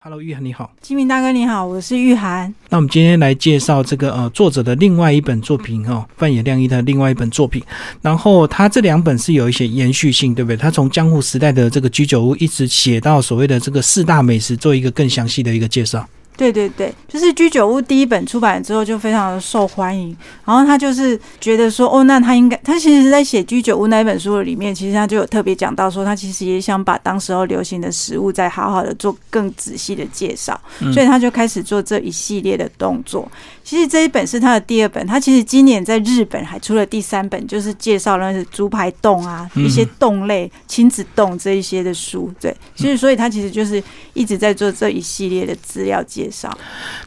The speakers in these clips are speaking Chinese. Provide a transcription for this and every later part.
Hello，玉涵你好，金明大哥你好，我是玉涵。那我们今天来介绍这个呃作者的另外一本作品哈，范野亮一的另外一本作品。然后他这两本是有一些延续性，对不对？他从江户时代的这个居酒屋一直写到所谓的这个四大美食，做一个更详细的一个介绍。对对对，就是居酒屋第一本出版之后就非常的受欢迎，然后他就是觉得说，哦，那他应该，他其实在写居酒屋那一本书里面，其实他就有特别讲到说，他其实也想把当时候流行的食物再好好的做更仔细的介绍，所以他就开始做这一系列的动作。其实这一本是他的第二本，他其实今年在日本还出了第三本，就是介绍了猪排冻啊，一些冻类、亲子冻这一些的书。对，其实所以他其实就是一直在做这一系列的资料介绍。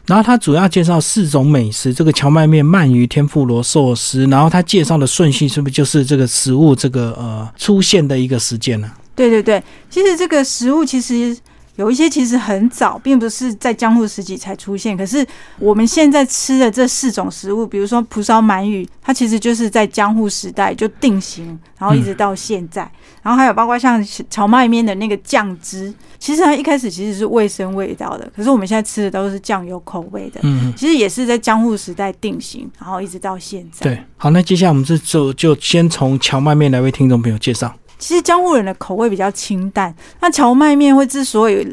然后他主要介绍四种美食，这个荞麦面、鳗鱼、天妇罗、寿司。然后他介绍的顺序是不是就是这个食物这个呃出现的一个时间呢？对对对，其实这个食物其实。有一些其实很早，并不是在江户时期才出现。可是我们现在吃的这四种食物，比如说蒲烧鳗鱼，它其实就是在江户时代就定型，然后一直到现在。然后还有包括像荞麦面的那个酱汁，其实它一开始其实是卫生味道的，可是我们现在吃的都是酱油口味的。嗯，其实也是在江户时代定型，然后一直到现在。对，好，那接下来我们这就就先从荞麦面来为听众朋友介绍。其实江户人的口味比较清淡，那荞麦面会之所以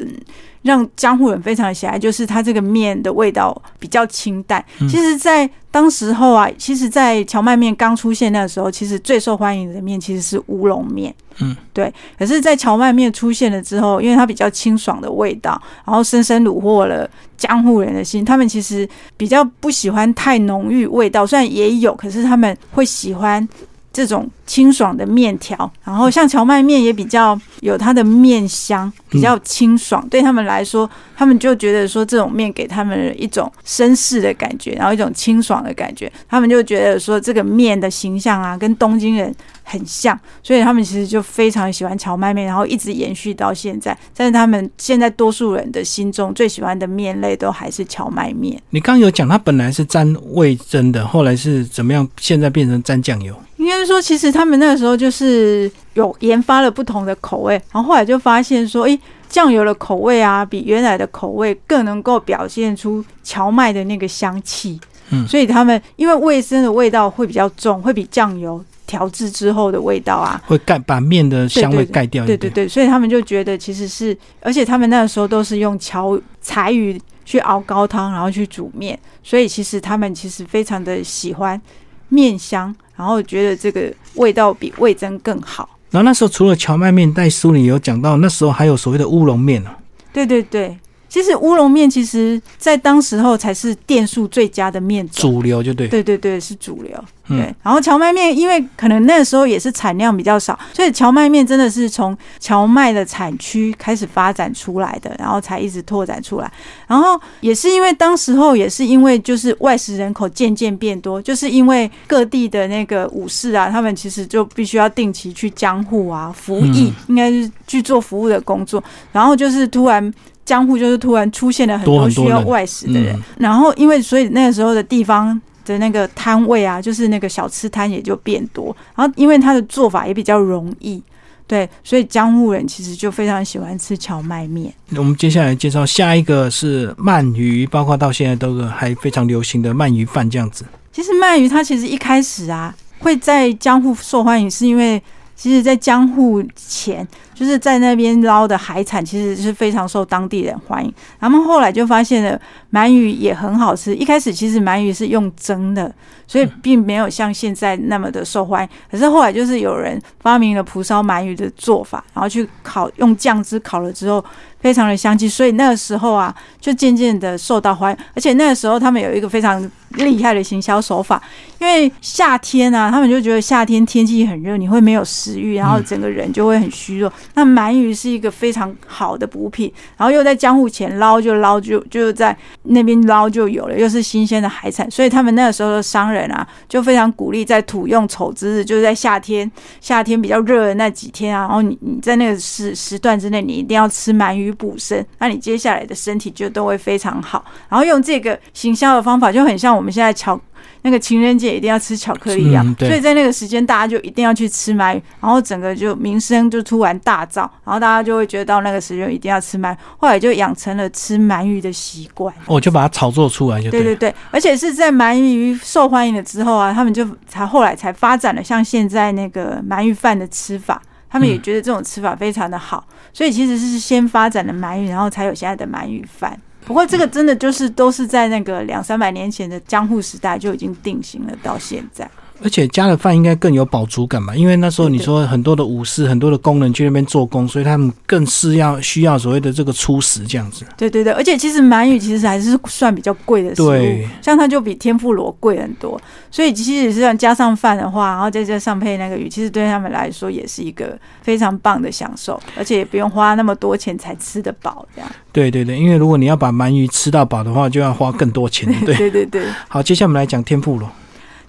让江户人非常喜爱，就是它这个面的味道比较清淡。其实，在当时候啊，其实，在荞麦面刚出现那个时候，其实最受欢迎的面其实是乌龙面。嗯，对。可是，在荞麦面出现了之后，因为它比较清爽的味道，然后深深虏获了江户人的心。他们其实比较不喜欢太浓郁味道，虽然也有，可是他们会喜欢。这种清爽的面条，然后像荞麦面也比较有它的面香，比较清爽。对他们来说，他们就觉得说这种面给他们一种绅士的感觉，然后一种清爽的感觉。他们就觉得说这个面的形象啊，跟东京人很像，所以他们其实就非常喜欢荞麦面，然后一直延续到现在。但是他们现在多数人的心中最喜欢的面类都还是荞麦面。你刚有讲，它本来是沾味增的，后来是怎么样？现在变成沾酱油？应该是说，其实他们那个时候就是有研发了不同的口味，然后后来就发现说，诶，酱油的口味啊，比原来的口味更能够表现出荞麦的那个香气。嗯，所以他们因为味生的味道会比较重，会比酱油调制之后的味道啊，会盖把面的香味盖掉。对对对，所以他们就觉得其实是，而且他们那个时候都是用荞柴鱼去熬高汤，然后去煮面，所以其实他们其实非常的喜欢面香。然后觉得这个味道比味增更好。然后那时候除了荞麦面，在书里有讲到，那时候还有所谓的乌龙面呢。对对对。其实乌龙面其实，在当时候才是店数最佳的面种，主流就对，对对对是主流。对，然后荞麦面，因为可能那个时候也是产量比较少，所以荞麦面真的是从荞麦的产区开始发展出来的，然后才一直拓展出来。然后也是因为当时候也是因为就是外食人口渐渐变多，就是因为各地的那个武士啊，他们其实就必须要定期去江户啊服役，应该是去做服务的工作，然后就是突然。江户就是突然出现了很多需要外食的人，然后因为所以那个时候的地方的那个摊位啊，就是那个小吃摊也就变多，然后因为它的做法也比较容易，对，所以江户人其实就非常喜欢吃荞麦面。我们接下来介绍下一个是鳗鱼，包括到现在都还非常流行的鳗鱼饭这样子。其实鳗鱼它其实一开始啊会在江户受欢迎，是因为其实在江户前。就是在那边捞的海产，其实是非常受当地人欢迎。他们后来就发现了鳗鱼也很好吃。一开始其实鳗鱼是用蒸的，所以并没有像现在那么的受欢迎。可是后来就是有人发明了蒲烧鳗鱼的做法，然后去烤，用酱汁烤了之后，非常的香气。所以那个时候啊，就渐渐的受到欢迎。而且那个时候他们有一个非常厉害的行销手法，因为夏天啊，他们就觉得夏天天气很热，你会没有食欲，然后整个人就会很虚弱。那鳗鱼是一个非常好的补品，然后又在江户前捞就捞就就在那边捞就有了，又是新鲜的海产，所以他们那个时候的商人啊，就非常鼓励在土用丑之日，就是在夏天夏天比较热的那几天啊，然后你你在那个时时段之内，你一定要吃鳗鱼补身，那你接下来的身体就都会非常好。然后用这个行销的方法，就很像我们现在巧那个情人节一定要吃巧克力啊，嗯所以在那个时间大家就一定要去吃鳗鱼，然后整个就名声就突然大噪，然后大家就会觉得到那个时间一定要吃鳗鱼，后来就养成了吃鳗鱼的习惯。我哦就把它炒作出来就对对对对，而且是在鳗鱼受欢迎了之后啊，他们就才后来才发展了像现在那个鳗鱼饭的吃法，他们也嗯。觉得这种吃法非常的好，所以其实是先发展的鳗鱼，然后才有现在的鳗鱼饭。不过这个真的就是都是在那个两三百年前的江户时代就已经定型了，到现在。而且加了饭应该更有饱足感吧？因为那时候你说很多的武士、很多的工人去那边做工，所以他们更是要需要所谓的这个粗食这样子。对对对，而且其实鳗鱼其实还是算比较贵的食物对，像它就比天妇罗贵很多，所以其实是要加上饭的话，然后再加上配那个鱼，其实对他们来说也是一个非常棒的享受，而且也不用花那么多钱才吃得饱，这样。对对对，因为如果你要把鳗鱼吃到饱的话，就要花更多钱。对，对对对，好，接下来我们来讲天妇罗。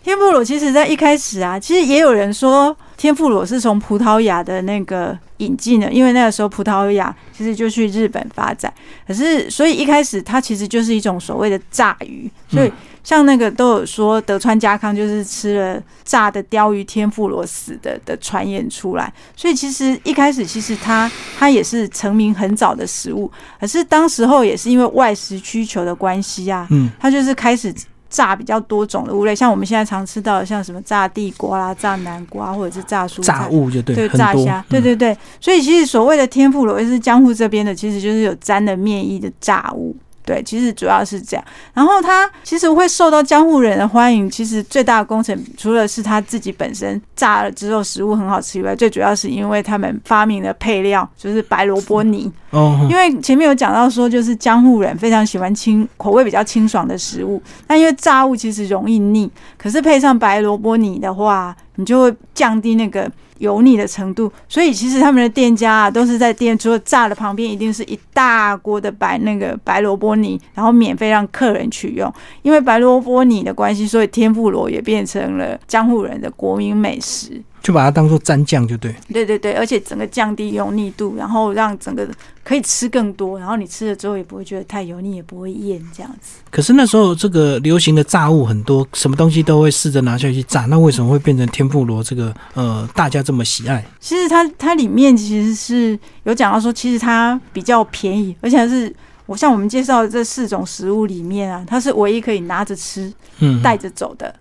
天妇罗其实在一开始啊，其实也有人说天妇罗是从葡萄牙的那个引进的，因为那个时候葡萄牙其实就去日本发展，可是所以一开始它其实就是一种所谓的炸鱼，所以嗯像那个都有说德川家康就是吃了炸的鲷鱼天妇罗死的的传言出来，所以其实一开始其实它它也是成名很早的食物，可是当时候也是因为外食需求的关系啊，嗯，它就是开始炸比较多种的物类，像我们现在常吃到的，像什么炸地瓜啦、炸南瓜，或者是炸蔬菜炸。物就对，对，炸虾，对嗯对对，所以其实所谓的天妇罗，也是江户这边的，其实就是有沾了面衣的炸物。对，其实主要是这样。然后它其实会受到江户人的欢迎，其实最大的功臣除了是他自己本身炸了之后食物很好吃以外，最主要是因为他们发明了配料，就是白萝卜泥。哦，因为前面有讲到说，就是江户人非常喜欢清口味比较清爽的食物，但因为炸物其实容易腻，可是配上白萝卜泥的话，你就会降低那个油腻的程度。所以其实他们的店家啊，都是在店桌炸的旁边，一定是一大锅的白那个白萝卜泥，然后免费让客人取用。因为白萝卜泥的关系，所以天妇罗也变成了江户人的国民美食。就把它当做蘸酱就对。对对对，而且整个降低油腻度，然后让整个可以吃更多，然后你吃了之后也不会觉得太油腻，也不会厌这样子。可是那时候这个流行的炸物很多，什么东西都会试着拿下去炸，那为什么会变成天妇罗这个呃大家这么喜爱？其实它它里面其实是有讲到说，其实它比较便宜，而且是我像我们介绍的这四种食物里面啊，它是唯一可以拿着吃、嗯，带着走的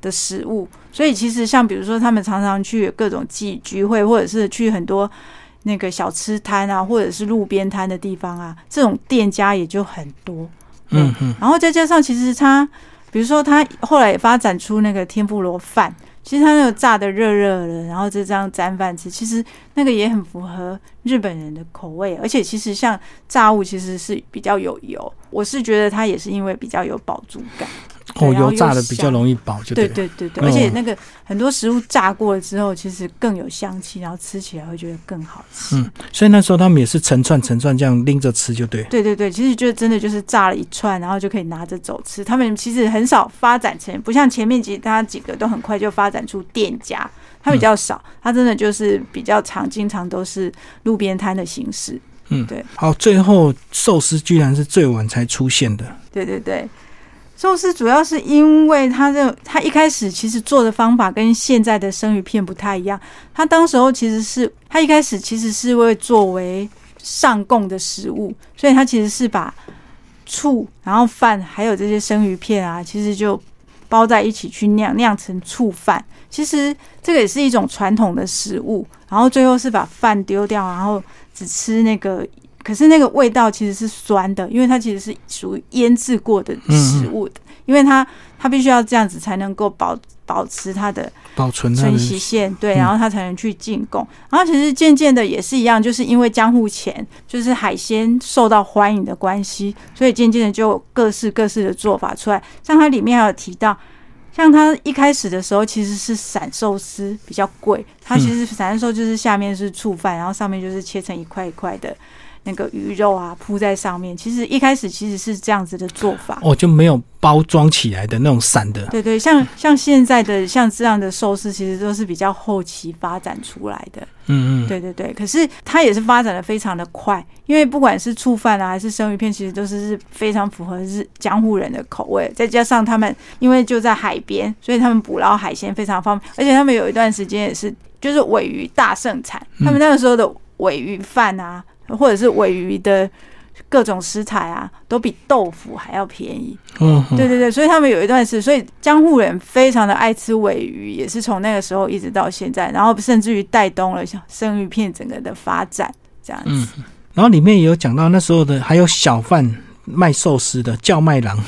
的食物。所以其实像比如说，他们常常去各种聚聚会，或者是去很多那个小吃摊啊，或者是路边摊的地方啊，这种店家也就很多。嗯嗯，然后再加上，其实他，比如说他后来也发展出那个天妇罗饭，其实它那个炸的热热的，然后就这样沾饭吃，其实那个也很符合日本人的口味。而且其实像炸物，其实是比较有油，我是觉得它也是因为比较有饱足感。对哦，油炸的比较容易饱，就对了对对对，哦而且那个很多食物炸过了之后，其实更有香气，然后吃起来会觉得更好吃。嗯，所以那时候他们也是成串成串这样拎着吃，就对。对对对，其实就真的就是炸了一串，然后就可以拿着走吃。他们其实很少发展成，不像前面几他几个都很快就发展出店家，它比较少，它真的就是比较常，经常都是路边摊的形式。嗯，对。好，最后寿司居然是最晚才出现的。对对对，寿司主要是因为他的他一开始其实做的方法跟现在的生鱼片不太一样，他当时候其实是他一开始其实是会作为上供的食物，所以他其实是把醋，然后饭还有这些生鱼片啊，其实就包在一起去酿酿成醋饭。其实这个也是一种传统的食物，然后最后是把饭丢掉，然后只吃那个。可是那个味道其实是酸的，因为它其实是属于腌制过的食物的，因为它它必须要这样子才能够保保持它的保存它存的期限，对，嗯然后它才能去进贡。然后其实渐渐的也是一样，就是因为江户前就是海鲜受到欢迎的关系，所以渐渐的就各式各式的做法出来。像它里面还有提到，像它一开始的时候其实是散寿司比较贵，它其实散寿就是下面是醋饭，然后上面就是切成一块一块的。那个鱼肉啊铺在上面。其实一开始其实是这样子的做法。哦，就没有包装起来的那种散的。对对，像像现在的像这样的寿司，其实都是比较后期发展出来的。嗯嗯，对对对，可是它也是发展的非常的快，因为不管是醋饭啊，还是生鱼片，其实都是是非常符合日江户人的口味。再加上他们因为就在海边，所以他们捕捞海鲜非常方便，而且他们有一段时间也是就是尾鱼大盛产，他们那个时候的尾鱼饭啊，或者是尾鱼的各种食材啊，都比豆腐还要便宜。嗯，对对对，所以他们有一段是，所以江户人非常的爱吃尾鱼，也是从那个时候一直到现在，然后甚至于带动了像生鱼片整个的发展这样子。嗯，然后里面也有讲到那时候的还有小贩卖寿司的叫卖郎。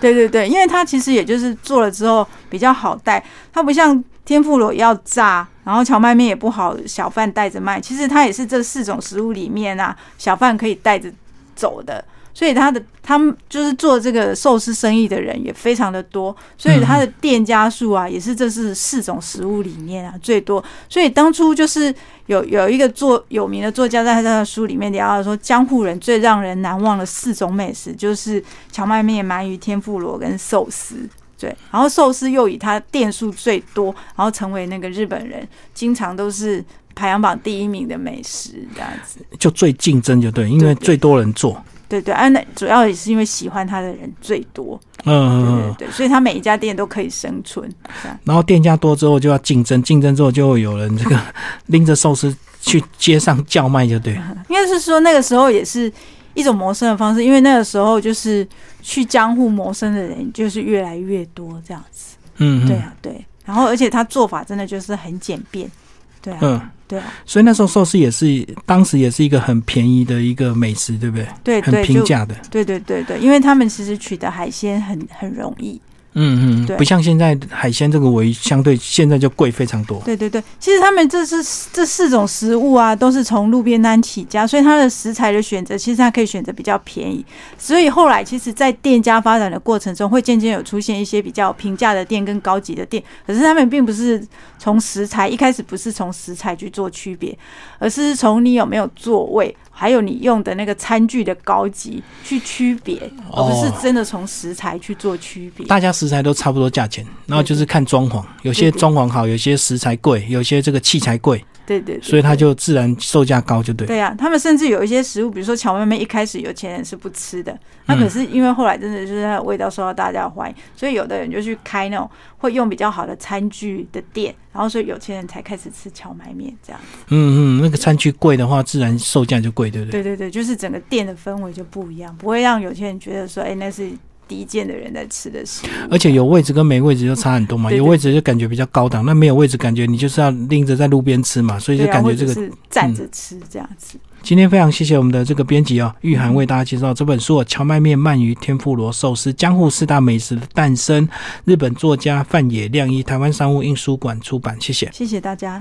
对对对，因为它其实也就是做了之后比较好带，它不像天妇罗要炸，然后荞麦面也不好小贩带着卖，其实它也是这四种食物里面啊，小贩可以带着走的。所以他的他们就是做这个寿司生意的人也非常的多，所以他的店家数啊也是这是四种食物里面啊最多。所以当初就是有有一个作有名的作家在他的书里面聊到说，江户人最让人难忘的四种美食就是荞麦面、鳗鱼、天妇罗跟寿司。对，然后寿司又以它店数最多，然后成为那个日本人经常都是排行榜第一名的美食这样子，就最竞争就对，因为最多人做。对对，啊，那主要也是因为喜欢它的人最多，嗯，对对对，所以他每一家店都可以生存。然后店家多之后就要竞争，竞争之后就会有人这个拎着寿司去街上叫卖，就对。应该是说那个时候也是一种谋生的方式，因为那个时候就是去江户谋生的人就是越来越多这样子。嗯，对啊，对。然后而且他做法真的就是很简便，对啊。嗯。对啊，所以那时候寿司也是当时也是一个很便宜的一个美食，对不对？对，很平价的。对对对对，因为他们其实取得海鲜很很容易。嗯嗯，对，不像现在海鲜这个为相对现在就贵非常多。对对对，其实他们这是这四种食物啊，都是从路边摊起家，所以它的食材的选择其实它可以选择比较便宜。所以后来其实，在店家发展的过程中，会渐渐有出现一些比较平价的店跟高级的店。可是他们并不是从食材一开始不是从食材去做区别，而是从你有没有座位。还有你用的那个餐具的高级去区别，而不是真的从食材去做区别。大家食材都差不多价钱，然后就是看装潢，有些装潢好，有些食材贵，有些这个器材贵。对对，所以它就自然售价高，就对。对啊，他们甚至有一些食物，比如说荞麦面，一开始有钱人是不吃的，那可是因为后来真的就是它的味道受到大家欢迎，所以有的人就去开那种会用比较好的餐具的店，然后所以有钱人才开始吃荞麦面这样子。嗯嗯，那个餐具贵的话，自然售价就贵，对不对？对对对，就是整个店的氛围就不一样，不会让有钱人觉得说，哎，那是。低贱的人在吃的食物，而且有位置跟没位置就差很多嘛。有位置就感觉比较高档，那没有位置感觉你就是要拎着在路边吃嘛，所以就感觉这个是站着吃这样子。今天非常谢谢我们的这个编辑哦，玉涵为大家介绍这本书《荞麦面、鳗鱼、天妇罗寿司：江户四大美食的诞生》，日本作家范野亮一，台湾商务印书馆出版。谢谢，谢谢大家。